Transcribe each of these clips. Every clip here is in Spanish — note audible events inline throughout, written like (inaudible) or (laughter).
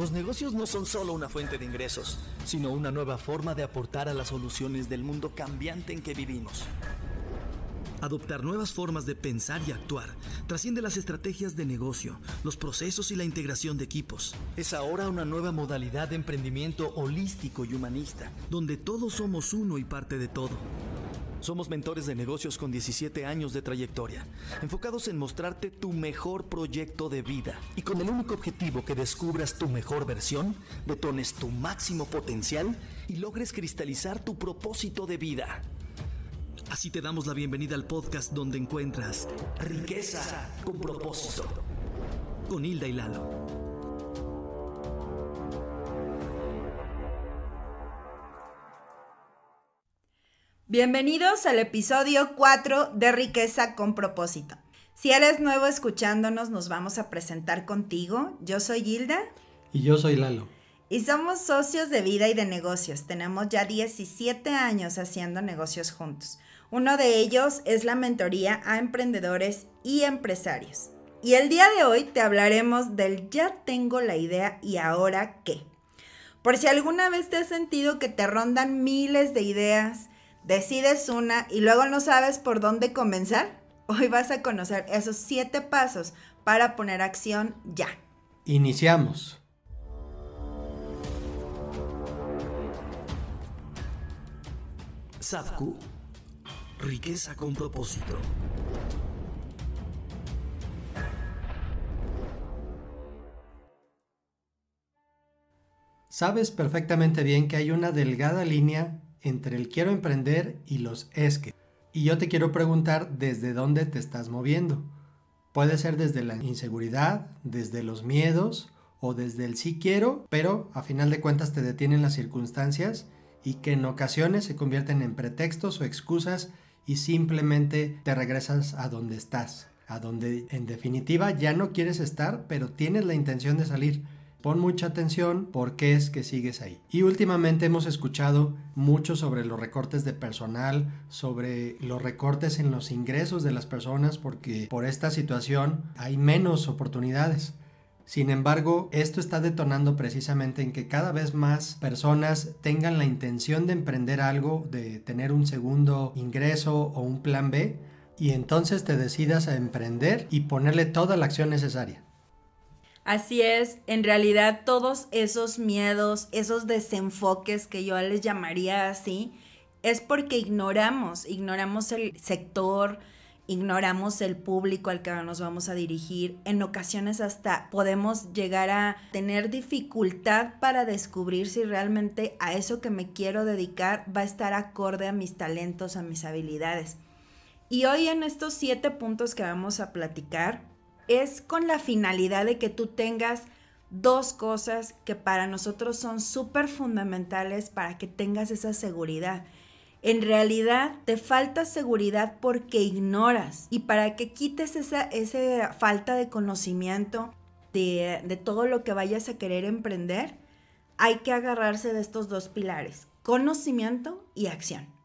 Los negocios no son solo una fuente de ingresos, sino una nueva forma de aportar a las soluciones del mundo cambiante en que vivimos. Adoptar nuevas formas de pensar y actuar trasciende las estrategias de negocio, los procesos y la integración de equipos. Es ahora una nueva modalidad de emprendimiento holístico y humanista, donde todos somos uno y parte de todo. Somos mentores de negocios con 17 años de trayectoria, enfocados en mostrarte tu mejor proyecto de vida y con el único objetivo que descubras tu mejor versión, detones tu máximo potencial y logres cristalizar tu propósito de vida. Así te damos la bienvenida al podcast donde encuentras riqueza con propósito. Con Hilda y Lalo. Bienvenidos al episodio 4 de Riqueza con propósito. Si eres nuevo escuchándonos, nos vamos a presentar contigo. Yo soy Hilda. Y yo soy Lalo. Y somos socios de vida y de negocios. Tenemos ya 17 años haciendo negocios juntos. Uno de ellos es la mentoría a emprendedores y empresarios. Y el día de hoy te hablaremos del ya tengo la idea y ahora qué. Por si alguna vez te has sentido que te rondan miles de ideas, decides una y luego no sabes por dónde comenzar, hoy vas a conocer esos siete pasos para poner acción ya. Iniciamos. Sadku, riqueza con propósito. Sabes perfectamente bien que hay una delgada línea entre el quiero emprender y los es que. Y yo te quiero preguntar desde dónde te estás moviendo. Puede ser desde la inseguridad, desde los miedos o desde el sí quiero, pero a final de cuentas te detienen las circunstancias y que en ocasiones se convierten en pretextos o excusas y simplemente te regresas a donde estás, a donde en definitiva ya no quieres estar, pero tienes la intención de salir Pon mucha atención porque es que sigues ahí. Y últimamente hemos escuchado mucho sobre los recortes de personal, sobre los recortes en los ingresos de las personas porque por esta situación hay menos oportunidades. Sin embargo, esto está detonando precisamente en que cada vez más personas tengan la intención de emprender algo, de tener un segundo ingreso o un plan B, y entonces te decidas a emprender y ponerle toda la acción necesaria. Así es, en realidad todos esos miedos, esos desenfoques que yo les llamaría así, es porque ignoramos, ignoramos el sector, ignoramos el público al que nos vamos a dirigir. En ocasiones hasta podemos llegar a tener dificultad para descubrir si realmente a eso que me quiero dedicar va a estar acorde a mis talentos, a mis habilidades. Y hoy en estos siete puntos que vamos a platicar, es con la finalidad de que tú tengas dos cosas que para nosotros son súper fundamentales para que tengas esa seguridad. En realidad te falta seguridad porque ignoras y para que quites esa, esa falta de conocimiento de, de todo lo que vayas a querer emprender, hay que agarrarse de estos dos pilares, conocimiento y acción.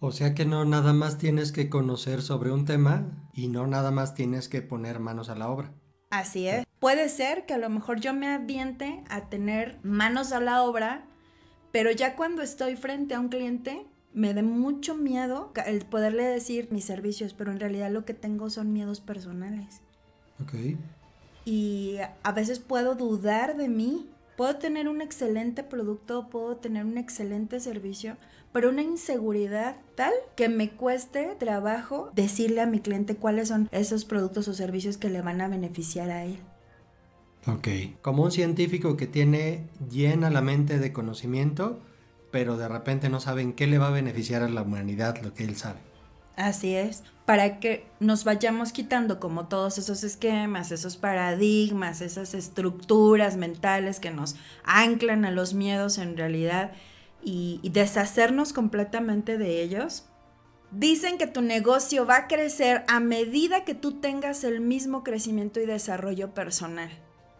O sea que no nada más tienes que conocer sobre un tema y no nada más tienes que poner manos a la obra. Así es. Puede ser que a lo mejor yo me aviente a tener manos a la obra, pero ya cuando estoy frente a un cliente me dé mucho miedo el poderle decir mis servicios, pero en realidad lo que tengo son miedos personales. Ok. Y a veces puedo dudar de mí. Puedo tener un excelente producto, puedo tener un excelente servicio, pero una inseguridad tal que me cueste trabajo decirle a mi cliente cuáles son esos productos o servicios que le van a beneficiar a él. Ok. Como un científico que tiene llena la mente de conocimiento, pero de repente no sabe en qué le va a beneficiar a la humanidad lo que él sabe. Así es, para que nos vayamos quitando como todos esos esquemas, esos paradigmas, esas estructuras mentales que nos anclan a los miedos en realidad y, deshacernos completamente de ellos. Dicen que tu negocio va a crecer a medida que tú tengas el mismo crecimiento y desarrollo personal.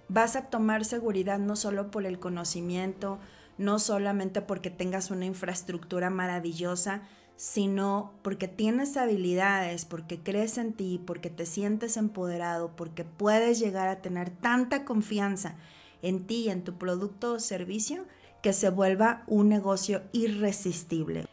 Vas a tomar seguridad no solo por el conocimiento, no solamente porque tengas una infraestructura maravillosa, sino porque tienes habilidades, porque crees en ti, porque te sientes empoderado, porque puedes llegar a tener tanta confianza en ti, en tu producto o servicio, que se vuelva un negocio irresistible.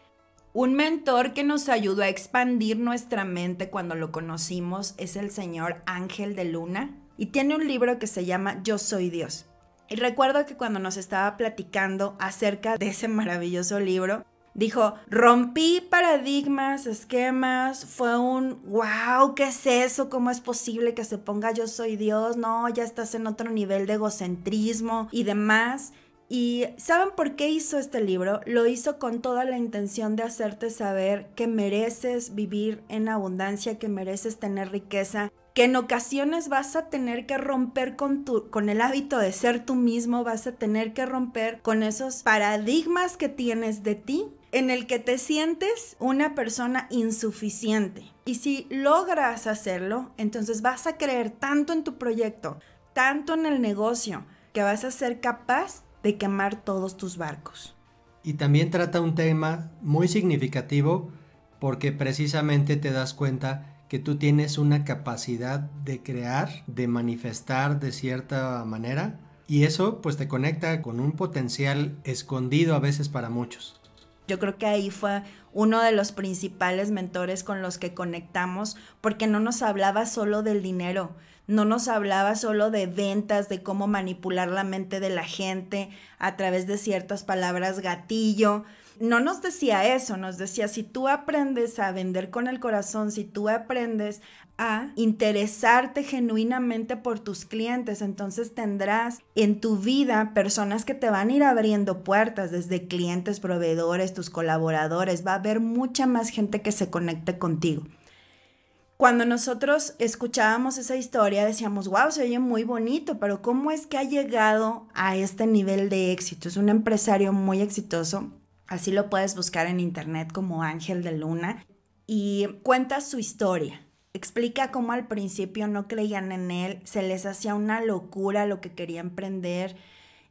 Un mentor que nos ayudó a expandir nuestra mente cuando lo conocimos es el señor Ángel de Luna y tiene un libro que se llama Yo Soy Dios. Y recuerdo que cuando nos estaba platicando acerca de ese maravilloso libro, dijo, rompí paradigmas, esquemas, fue un, wow, ¿qué es eso? ¿Cómo es posible que se ponga yo soy Dios? No, ya estás en otro nivel de egocentrismo y demás. Y ¿saben por qué hizo este libro? Lo hizo con toda la intención de hacerte saber que mereces vivir en abundancia, que mereces tener riqueza, que en ocasiones vas a tener que romper con, tu, con el hábito de ser tú mismo, vas a tener que romper con esos paradigmas que tienes de ti en el que te sientes una persona insuficiente. Y si logras hacerlo, entonces vas a creer tanto en tu proyecto, tanto en el negocio, que vas a ser capaz de quemar todos tus barcos. Y también trata un tema muy significativo porque precisamente te das cuenta que tú tienes una capacidad de crear, de manifestar de cierta manera y eso pues te conecta con un potencial escondido a veces para muchos. Yo creo que ahí fue uno de los principales mentores con los que conectamos porque no nos hablaba solo del dinero, no nos hablaba solo de ventas, de cómo manipular la mente de la gente a través de ciertas palabras gatillo, no nos decía eso, nos decía, si tú aprendes a vender con el corazón, si tú aprendes a interesarte genuinamente por tus clientes, entonces tendrás en tu vida personas que te van a ir abriendo puertas, desde clientes, proveedores, tus colaboradores, va a haber mucha más gente que se conecte contigo. Cuando nosotros escuchábamos esa historia decíamos, wow, se oye muy bonito, pero ¿cómo es que ha llegado a este nivel de éxito? Es un empresario muy exitoso Así lo puedes buscar en internet como Ángel de Luna. Y cuenta su historia. Explica cómo al principio no creían en él, se les hacía una locura lo que quería emprender.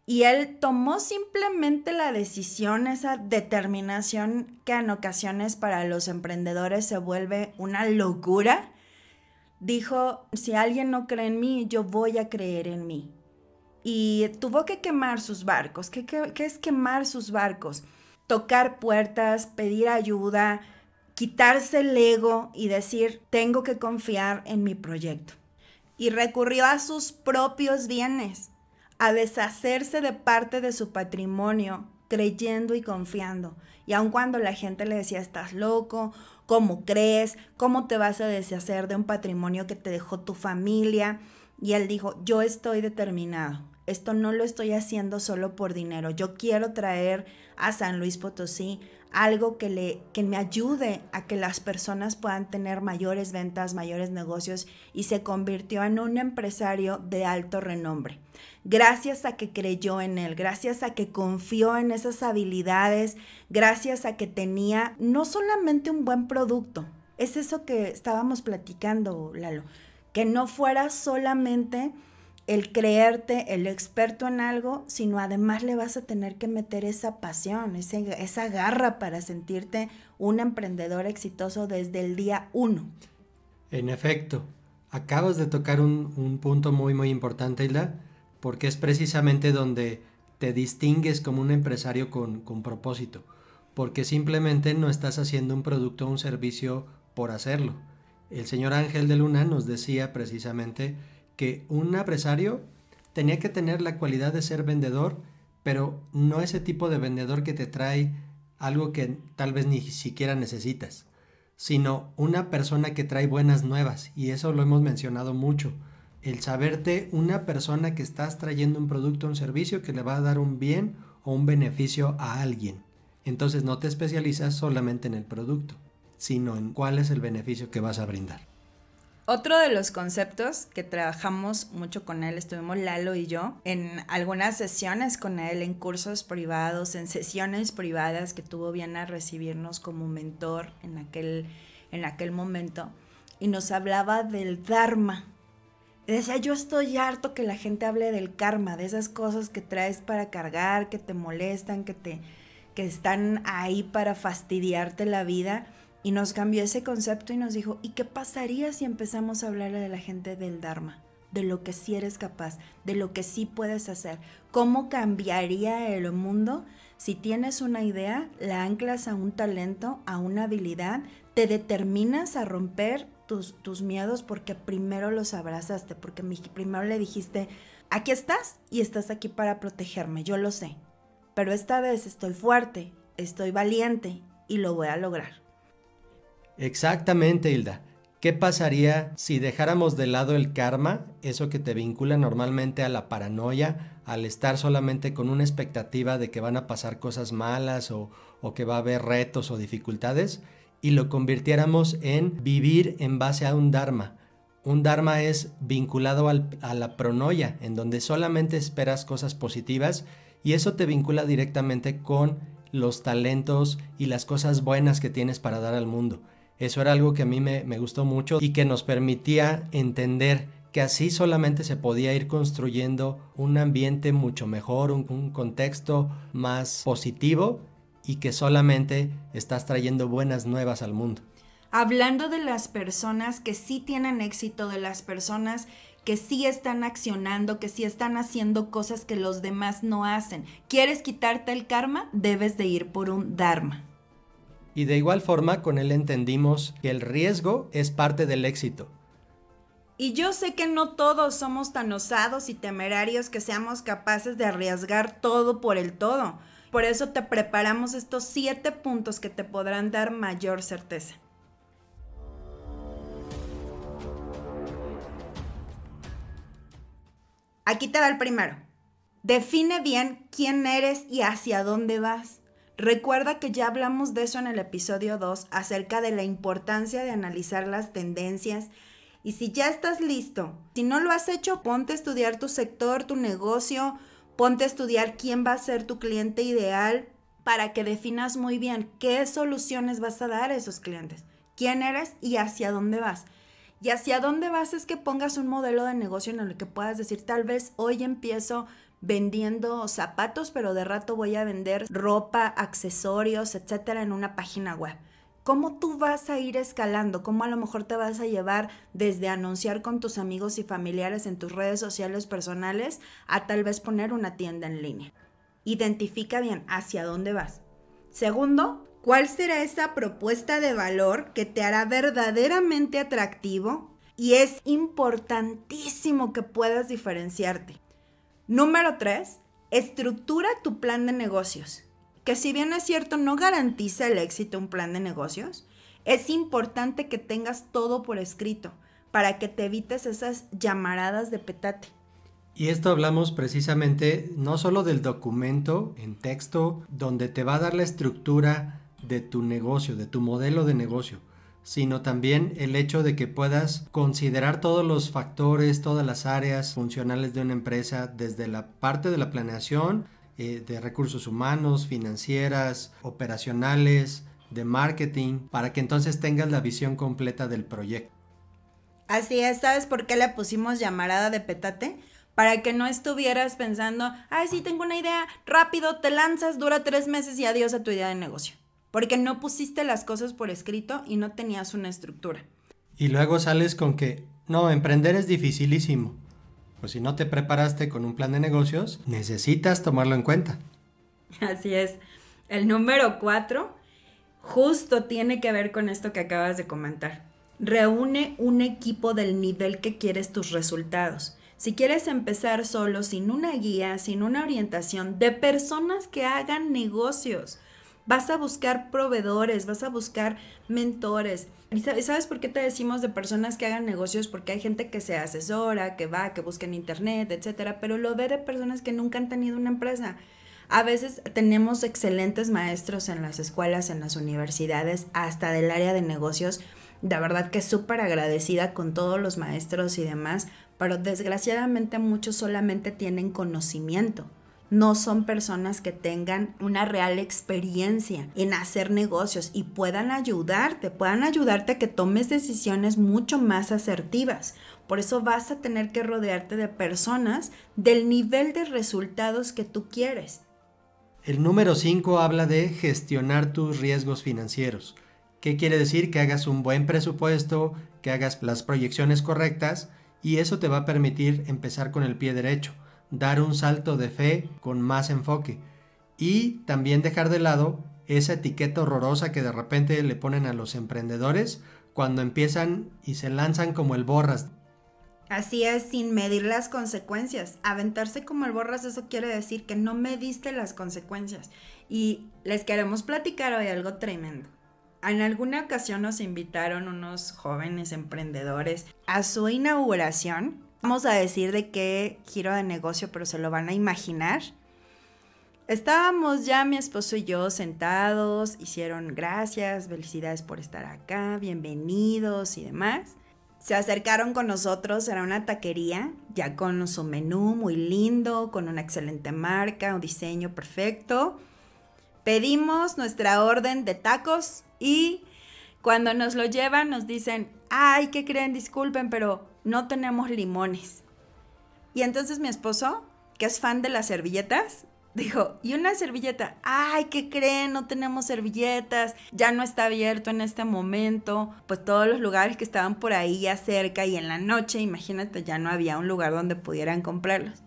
Y él tomó simplemente la decisión, esa determinación que en ocasiones para los emprendedores se vuelve una locura. Dijo, si alguien no cree en mí, yo voy a creer en mí. Y tuvo que quemar sus barcos. ¿Qué, qué es quemar sus barcos? tocar puertas, pedir ayuda, quitarse el ego y decir, tengo que confiar en mi proyecto. Y recurrió a sus propios bienes, a deshacerse de parte de su patrimonio, creyendo y confiando. Y aun cuando la gente le decía, estás loco, ¿cómo crees? ¿Cómo te vas a deshacer de un patrimonio que te dejó tu familia? Y él dijo, yo estoy determinado. Esto no lo estoy haciendo solo por dinero. Yo quiero traer a San Luis Potosí algo que, le, que me ayude a que las personas puedan tener mayores ventas, mayores negocios y se convirtió en un empresario de alto renombre. Gracias a que creyó en él, gracias a que confió en esas habilidades, gracias a que tenía no solamente un buen producto, es eso que estábamos platicando, Lalo, que no fuera solamente el creerte el experto en algo, sino además le vas a tener que meter esa pasión, esa garra para sentirte un emprendedor exitoso desde el día uno. En efecto, acabas de tocar un, punto muy muy importante, Hilda, porque es precisamente donde te distingues como un empresario con, con propósito, porque simplemente no estás haciendo un producto o un servicio por hacerlo. El señor Ángel de Luna nos decía precisamente que un empresario tenía que tener la cualidad de ser vendedor, pero no ese tipo de vendedor que te trae algo que tal vez ni siquiera necesitas, sino una persona que trae buenas nuevas, y eso lo hemos mencionado mucho. El saberte una persona que estás trayendo un producto o un servicio que le va a dar un bien o un beneficio a alguien. Entonces no te especializas solamente en el producto, sino en cuál es el beneficio que vas a brindar. Otro de los conceptos que trabajamos mucho con él, estuvimos Lalo y yo en algunas sesiones con él, en cursos privados, en sesiones privadas que tuvo bien a recibirnos como mentor en aquel, en aquel momento, y nos hablaba del Dharma. decía, yo estoy harto que la gente hable del karma, de esas cosas que traes para cargar, que te molestan, que, te, que están ahí para fastidiarte la vida y nos cambió ese concepto y nos dijo, ¿y qué pasaría si empezamos a hablarle de la gente del Dharma? de lo que sí eres capaz, de lo que sí puedes hacer. ¿Cómo cambiaría el mundo si tienes una idea, la anclas a un talento, a una habilidad, te determinas a romper tus, tus miedos porque primero los abrazaste, porque primero le dijiste, aquí estás y estás aquí para protegerme, yo lo sé, pero esta vez estoy fuerte, estoy valiente y lo voy a lograr. Exactamente, Hilda. ¿Qué pasaría si dejáramos de lado el karma, eso que te vincula normalmente a la paranoia, al estar solamente con una expectativa de que van a pasar cosas malas o, que va a haber retos o dificultades, y lo convirtiéramos en vivir en base a un dharma? Un dharma es vinculado a la pronoia, en donde solamente esperas cosas positivas y eso te vincula directamente con los talentos y las cosas buenas que tienes para dar al mundo. Eso era algo que a mí me, gustó mucho y que nos permitía entender que así solamente se podía ir construyendo un ambiente mucho mejor, un, un, contexto más positivo y que solamente estás trayendo buenas nuevas al mundo. Hablando de las personas que sí tienen éxito, de las personas que sí están accionando, que sí están haciendo cosas que los demás no hacen. ¿Quieres quitarte el karma? Debes de ir por un dharma. Y de igual forma con él entendimos que el riesgo es parte del éxito. Y yo sé que no todos somos tan osados y temerarios que seamos capaces de arriesgar todo por el todo. Por eso te preparamos estos siete puntos que te podrán dar mayor certeza. Aquí te va el primero. Define bien quién eres y hacia dónde vas. Recuerda que ya hablamos de eso en el episodio 2 acerca de la importancia de analizar las tendencias. Y si ya estás listo, si no lo has hecho, ponte a estudiar tu sector, tu negocio, ponte a estudiar quién va a ser tu cliente ideal para que definas muy bien qué soluciones vas a dar a esos clientes, quién eres y hacia dónde vas. Y hacia dónde vas es que pongas un modelo de negocio en el que puedas decir, tal vez hoy empiezo vendiendo zapatos, pero de rato voy a vender ropa, accesorios, etcétera, en una página web. ¿Cómo tú vas a ir escalando? ¿Cómo a lo mejor te vas a llevar desde anunciar con tus amigos y familiares en tus redes sociales personales a tal vez poner una tienda en línea? Identifica bien hacia dónde vas. Segundo, ¿cuál será esa propuesta de valor que te hará verdaderamente atractivo? Y es importantísimo que puedas diferenciarte. Número 3. Estructura tu plan de negocios. Que si bien es cierto no garantiza el éxito un plan de negocios, es importante que tengas todo por escrito para que te evites esas llamaradas de petate. Y esto hablamos precisamente no solo del documento en texto donde te va a dar la estructura de tu negocio, de tu modelo de negocio, sino también el hecho de que puedas considerar todos los factores, todas las áreas funcionales de una empresa, desde la parte de la planeación, eh, de recursos humanos, financieras, operacionales, de marketing, para que entonces tengas la visión completa del proyecto. Así es, ¿sabes por qué le pusimos llamarada de petate? Para que no estuvieras pensando, ay, sí, tengo una idea, rápido, te lanzas, dura tres meses y adiós a tu idea de negocio porque no pusiste las cosas por escrito y no tenías una estructura. Y luego sales con que, no, emprender es dificilísimo. Pues si no te preparaste con un plan de negocios, necesitas tomarlo en cuenta. (laughs) Así es. El número cuatro justo tiene que ver con esto que acabas de comentar. Reúne un equipo del nivel que quieres tus resultados. Si quieres empezar solo, sin una guía, sin una orientación, de personas que hagan negocios, Vas a buscar proveedores, vas a buscar mentores. ¿Y sabes por qué te decimos de personas que hagan negocios? Porque hay gente que se asesora, que va, que busca en internet, etcétera, pero lo ve de personas que nunca han tenido una empresa. A veces tenemos excelentes maestros en las escuelas, en las universidades, hasta del área de negocios. De verdad que súper agradecida con todos los maestros y demás, pero desgraciadamente muchos solamente tienen conocimiento no son personas que tengan una real experiencia en hacer negocios y puedan ayudarte, puedan ayudarte a que tomes decisiones mucho más asertivas. Por eso vas a tener que rodearte de personas del nivel de resultados que tú quieres. El número 5 habla de gestionar tus riesgos financieros. ¿Qué quiere decir? Que hagas un buen presupuesto, que hagas las proyecciones correctas y eso te va a permitir empezar con el pie derecho, dar un salto de fe con más enfoque y también dejar de lado esa etiqueta horrorosa que de repente le ponen a los emprendedores cuando empiezan y se lanzan como el borras. Así es, sin medir las consecuencias. Aventarse como el borras, eso quiere decir que no mediste las consecuencias. Y les queremos platicar hoy algo tremendo. En alguna ocasión nos invitaron unos jóvenes emprendedores a su inauguración. Vamos a decir de qué giro de negocio, pero se lo van a imaginar. Estábamos ya mi esposo y yo sentados, hicieron gracias, felicidades por estar acá, bienvenidos y demás. Se acercaron con nosotros, era una taquería, ya con su menú muy lindo, con una excelente marca, un diseño perfecto. Pedimos nuestra orden de tacos y cuando nos lo llevan nos dicen, ay, ¿qué creen? Disculpen, pero no tenemos limones. Y entonces mi esposo, que es fan de las servilletas, dijo, ¿y una servilleta? Ay, ¿qué creen? No tenemos servilletas, ya no está abierto en este momento. Pues todos los lugares que estaban por ahí ya cerca y en la noche, imagínate, ya no había un lugar donde pudieran comprarlos.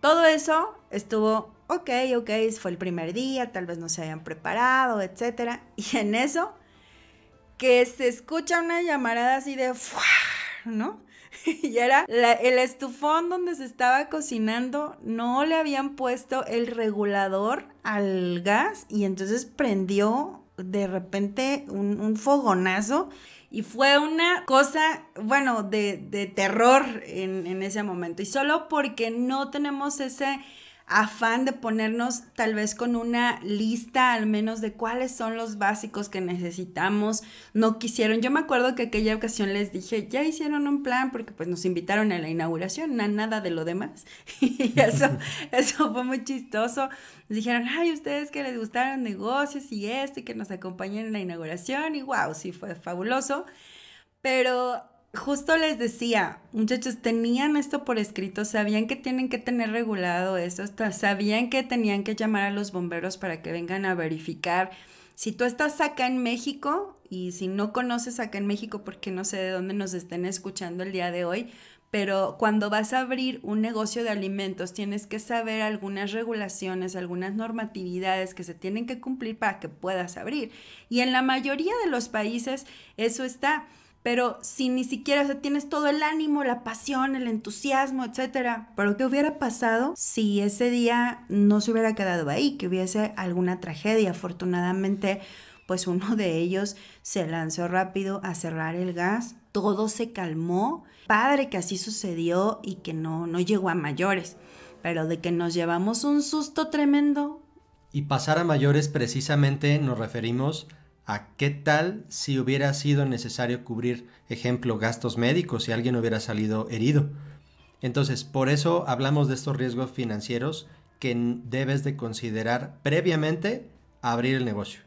Todo eso estuvo ok, ok, fue el primer día, tal vez no se hayan preparado, etc. Y en eso, que se escucha una llamarada así de, ¿no? (laughs) y era el estufón donde se estaba cocinando, no le habían puesto el regulador al gas y entonces prendió de repente un, fogonazo y fue una cosa, bueno, de, de terror en, en ese momento. Y solo porque no tenemos ese afán de ponernos tal vez con una lista al menos de cuáles son los básicos que necesitamos. No quisieron, yo me acuerdo que aquella ocasión les dije, ya hicieron un plan porque pues nos invitaron a la inauguración, nada de lo demás. (laughs) y eso, (laughs) eso fue muy chistoso. Nos dijeron, ay, ustedes que les gustaron negocios y esto y que nos acompañen en la inauguración y wow, sí fue fabuloso. Pero justo les decía, muchachos, tenían esto por escrito, sabían que tienen que tener regulado esto, sabían que tenían que llamar a los bomberos para que vengan a verificar. Si tú estás acá en México y si no conoces acá en México, porque no sé de dónde nos estén escuchando el día de hoy, pero cuando vas a abrir un negocio de alimentos tienes que saber algunas regulaciones, algunas normatividades que se tienen que cumplir para que puedas abrir. Y en la mayoría de los países eso está pero si ni siquiera tienes todo el ánimo, la pasión, el entusiasmo, etcétera. Pero ¿qué hubiera pasado si ese día no se hubiera quedado ahí, que hubiese alguna tragedia? Afortunadamente, pues uno de ellos se lanzó rápido a cerrar el gas, todo se calmó. Padre que así sucedió y que no, no llegó a mayores, pero de que nos llevamos un susto tremendo. Y pasar a mayores precisamente nos referimos a qué tal si hubiera sido necesario cubrir, ejemplo, gastos médicos si alguien hubiera salido herido. Entonces, por eso hablamos de estos riesgos financieros que debes de considerar previamente a abrir el negocio.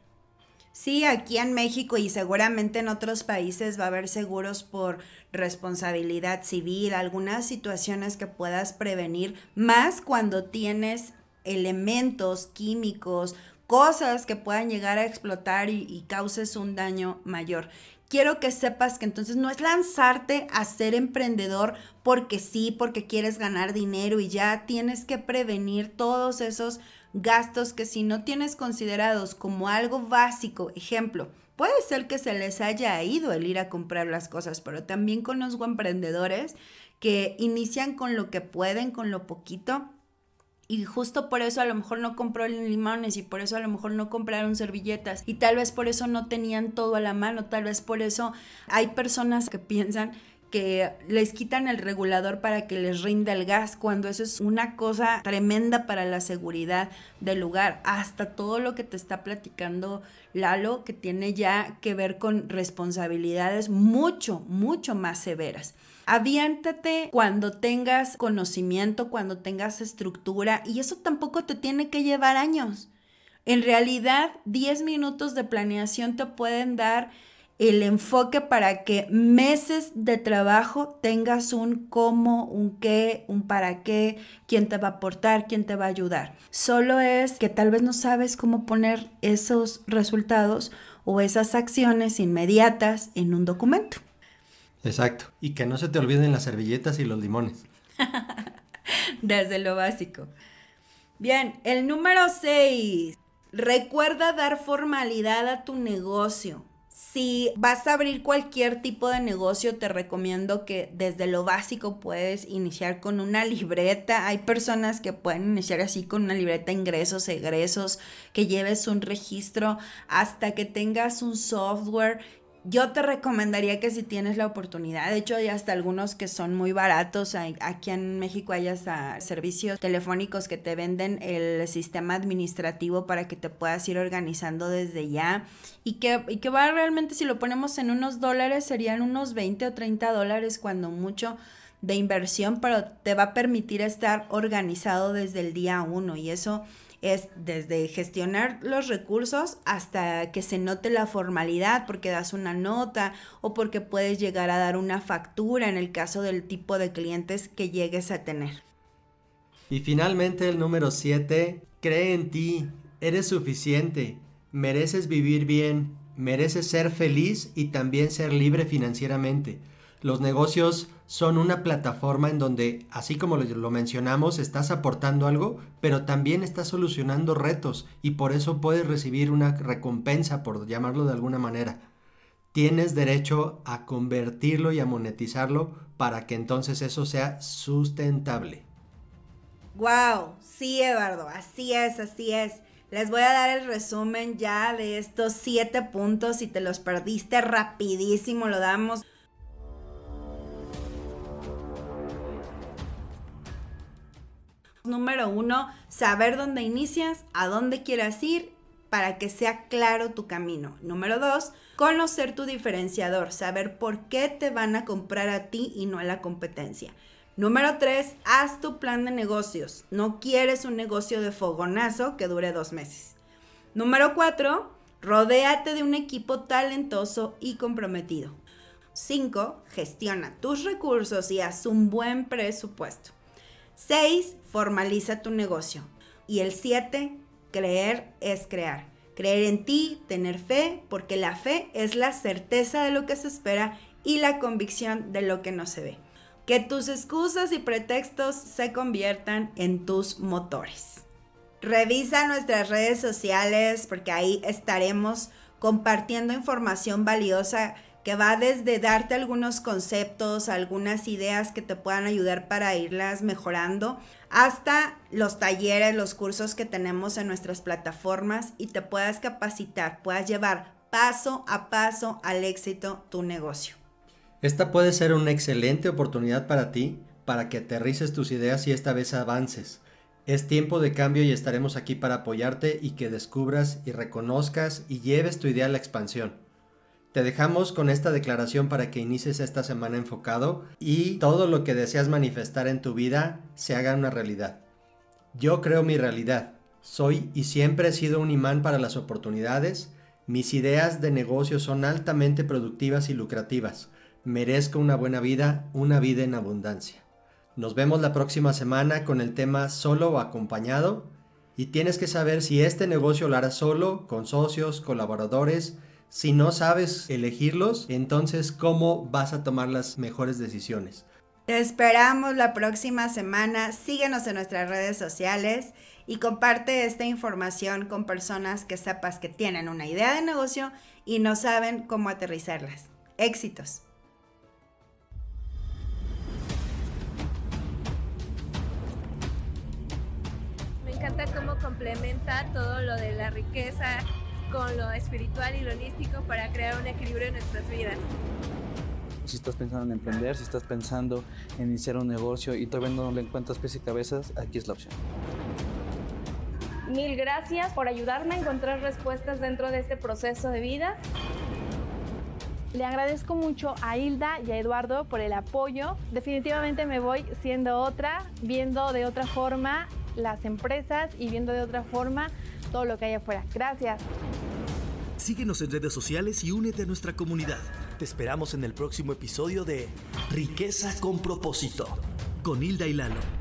Sí, aquí en México y seguramente en otros países va a haber seguros por responsabilidad civil, algunas situaciones que puedas prevenir, más cuando tienes elementos químicos cosas que puedan llegar a explotar y, causes un daño mayor. Quiero que sepas que entonces no es lanzarte a ser emprendedor porque sí, porque quieres ganar dinero y ya tienes que prevenir todos esos gastos que si no tienes considerados como algo básico, ejemplo, puede ser que se les haya ido el ir a comprar las cosas, pero también conozco emprendedores que inician con lo que pueden, con lo poquito y justo por eso a lo mejor no compró limones y por eso a lo mejor no compraron servilletas y tal vez por eso no tenían todo a la mano, tal vez por eso hay personas que piensan que les quitan el regulador para que les rinda el gas, cuando eso es una cosa tremenda para la seguridad del lugar. Hasta todo lo que te está platicando Lalo, que tiene ya que ver con responsabilidades mucho, mucho más severas. Aviéntate cuando tengas conocimiento, cuando tengas estructura y eso tampoco te tiene que llevar años. En realidad, 10 minutos de planeación te pueden dar el enfoque para que meses de trabajo tengas un cómo, un qué, un para qué, quién te va a aportar, quién te va a ayudar. Solo es que tal vez no sabes cómo poner esos resultados o esas acciones inmediatas en un documento. Exacto. Y que no se te olviden las servilletas y los limones. (laughs) Desde lo básico. Bien, el número 6. Recuerda dar formalidad a tu negocio. Si vas a abrir cualquier tipo de negocio, te recomiendo que desde lo básico puedes iniciar con una libreta. Hay personas que pueden iniciar así con una libreta ingresos, egresos, que lleves un registro hasta que tengas un software yo te recomendaría que si tienes la oportunidad, de hecho hay hasta algunos que son muy baratos, aquí en México hay hasta servicios telefónicos que te venden el sistema administrativo para que te puedas ir organizando desde ya y que, y que va realmente si lo ponemos en unos dólares serían unos 20 o 30 dólares cuando mucho de inversión, pero te va a permitir estar organizado desde el día uno y eso es desde gestionar los recursos hasta que se note la formalidad porque das una nota o porque puedes llegar a dar una factura en el caso del tipo de clientes que llegues a tener. Y finalmente el número 7, cree en ti, eres suficiente, mereces vivir bien, mereces ser feliz y también ser libre financieramente. Los negocios son una plataforma en donde, así como lo, mencionamos, estás aportando algo, pero también estás solucionando retos y por eso puedes recibir una recompensa, por llamarlo de alguna manera. Tienes derecho a convertirlo y a monetizarlo para que entonces eso sea sustentable. Wow, sí, Eduardo, así es, así es. Les voy a dar el resumen ya de estos siete puntos. Si te los perdiste rapidísimo, lo damos. Número uno, saber dónde inicias, a dónde quieras ir para que sea claro tu camino. Número dos, conocer tu diferenciador, saber por qué te van a comprar a ti y no a la competencia. Número tres, haz tu plan de negocios. No quieres un negocio de fogonazo que dure dos meses. Número cuatro, rodéate de un equipo talentoso y comprometido. Cinco, gestiona tus recursos y haz un buen presupuesto. 6. Formaliza tu negocio. Y el 7. Creer es crear. Creer en ti, tener fe, porque la fe es la certeza de lo que se espera y la convicción de lo que no se ve. Que tus excusas y pretextos se conviertan en tus motores. Revisa nuestras redes sociales porque ahí estaremos compartiendo información valiosa que va desde darte algunos conceptos, algunas ideas que te puedan ayudar para irlas mejorando, hasta los talleres, los cursos que tenemos en nuestras plataformas y te puedas capacitar, puedas llevar paso a paso al éxito tu negocio. Esta puede ser una excelente oportunidad para ti, para que aterrices tus ideas y esta vez avances. Es tiempo de cambio y estaremos aquí para apoyarte y que descubras y reconozcas y lleves tu idea a la expansión. Te dejamos con esta declaración para que inicies esta semana enfocado y todo lo que deseas manifestar en tu vida se haga una realidad. Yo creo mi realidad. Soy y siempre he sido un imán para las oportunidades. Mis ideas de negocio son altamente productivas y lucrativas. Merezco una buena vida, una vida en abundancia. Nos vemos la próxima semana con el tema solo o acompañado. Y tienes que saber si este negocio lo harás solo, con socios, colaboradores, si no sabes elegirlos, entonces ¿cómo vas a tomar las mejores decisiones? Te esperamos la próxima semana. Síguenos en nuestras redes sociales y comparte esta información con personas que sepas que tienen una idea de negocio y no saben cómo aterrizarlas. Éxitos. Me encanta cómo complementa todo lo de la riqueza con lo espiritual y lo holístico para crear un equilibrio en nuestras vidas. Si estás pensando en emprender, si estás pensando en iniciar un negocio y todavía no le encuentras pies y cabezas, aquí es la opción. Mil gracias por ayudarme a encontrar respuestas dentro de este proceso de vida. Le agradezco mucho a Hilda y a Eduardo por el apoyo. Definitivamente me voy siendo otra, viendo de otra forma las empresas y viendo de otra forma todo lo que hay afuera. Gracias. Síguenos en redes sociales y únete a nuestra comunidad. Te esperamos en el próximo episodio de Riqueza con propósito, con Hilda y Lalo.